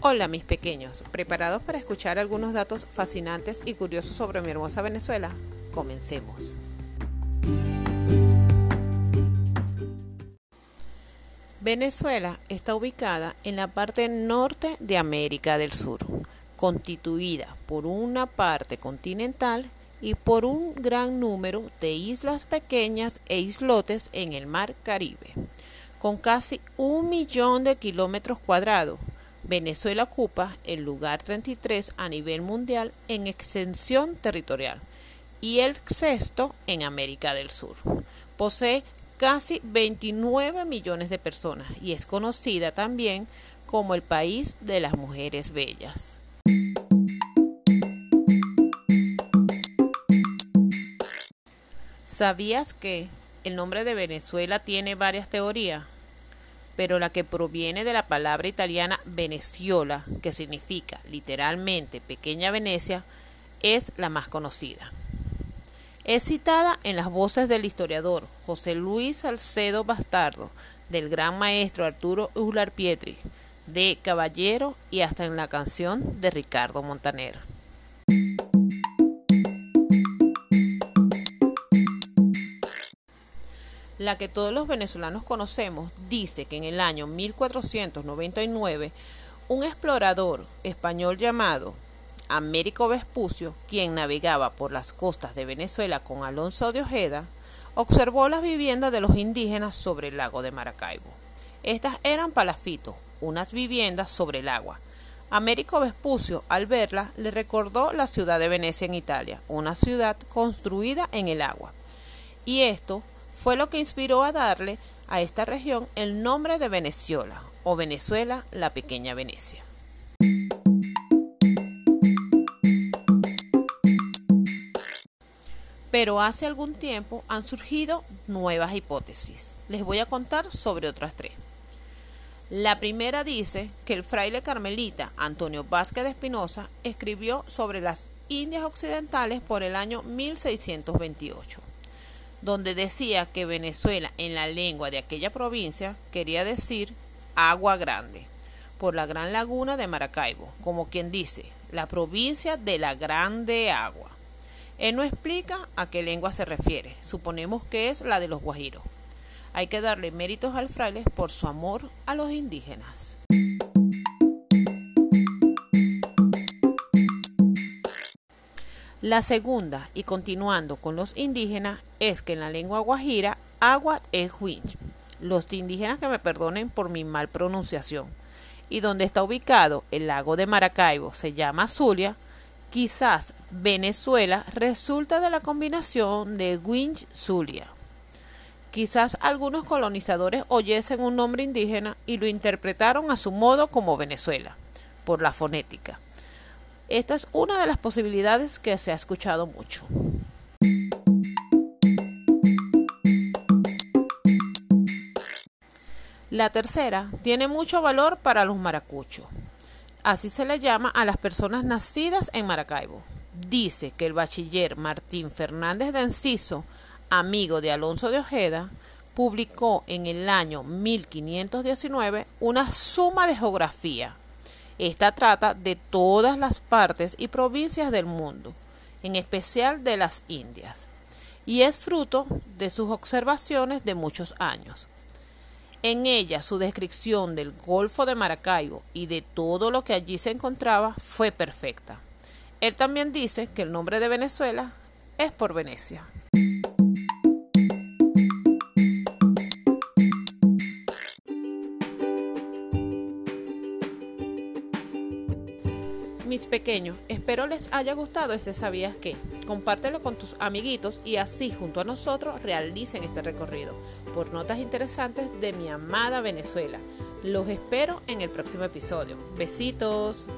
Hola mis pequeños, ¿preparados para escuchar algunos datos fascinantes y curiosos sobre mi hermosa Venezuela? Comencemos. Venezuela está ubicada en la parte norte de América del Sur, constituida por una parte continental y por un gran número de islas pequeñas e islotes en el mar Caribe, con casi un millón de kilómetros cuadrados Venezuela ocupa el lugar 33 a nivel mundial en extensión territorial y el sexto en América del Sur. Posee casi 29 millones de personas y es conocida también como el país de las mujeres bellas. ¿Sabías que el nombre de Venezuela tiene varias teorías? Pero la que proviene de la palabra italiana Veneciola, que significa literalmente pequeña Venecia, es la más conocida. Es citada en las voces del historiador José Luis Salcedo Bastardo, del gran maestro Arturo Ular Pietri, de Caballero y hasta en la canción de Ricardo Montaner. La que todos los venezolanos conocemos, dice que en el año 1499 un explorador español llamado Américo Vespucio, quien navegaba por las costas de Venezuela con Alonso de Ojeda, observó las viviendas de los indígenas sobre el lago de Maracaibo. Estas eran palafitos, unas viviendas sobre el agua. Américo Vespucio, al verlas, le recordó la ciudad de Venecia en Italia, una ciudad construida en el agua. Y esto fue lo que inspiró a darle a esta región el nombre de Venezuela o Venezuela, la pequeña Venecia. Pero hace algún tiempo han surgido nuevas hipótesis. Les voy a contar sobre otras tres. La primera dice que el fraile carmelita Antonio Vázquez de Espinosa escribió sobre las Indias Occidentales por el año 1628 donde decía que Venezuela en la lengua de aquella provincia quería decir agua grande, por la gran laguna de Maracaibo, como quien dice, la provincia de la grande agua. Él no explica a qué lengua se refiere, suponemos que es la de los guajiros. Hay que darle méritos al fraile por su amor a los indígenas. La segunda, y continuando con los indígenas, es que en la lengua guajira, agua es huinch. Los indígenas que me perdonen por mi mal pronunciación. Y donde está ubicado el lago de Maracaibo se llama Zulia, quizás Venezuela resulta de la combinación de Winch Zulia. Quizás algunos colonizadores oyesen un nombre indígena y lo interpretaron a su modo como Venezuela, por la fonética. Esta es una de las posibilidades que se ha escuchado mucho. La tercera tiene mucho valor para los maracuchos. Así se le llama a las personas nacidas en Maracaibo. Dice que el bachiller Martín Fernández de Enciso, amigo de Alonso de Ojeda, publicó en el año 1519 una suma de geografía esta trata de todas las partes y provincias del mundo, en especial de las Indias, y es fruto de sus observaciones de muchos años. En ella su descripción del Golfo de Maracaibo y de todo lo que allí se encontraba fue perfecta. Él también dice que el nombre de Venezuela es por Venecia. Mis pequeños, espero les haya gustado ese sabías que. Compártelo con tus amiguitos y así junto a nosotros realicen este recorrido por notas interesantes de mi amada Venezuela. Los espero en el próximo episodio. Besitos.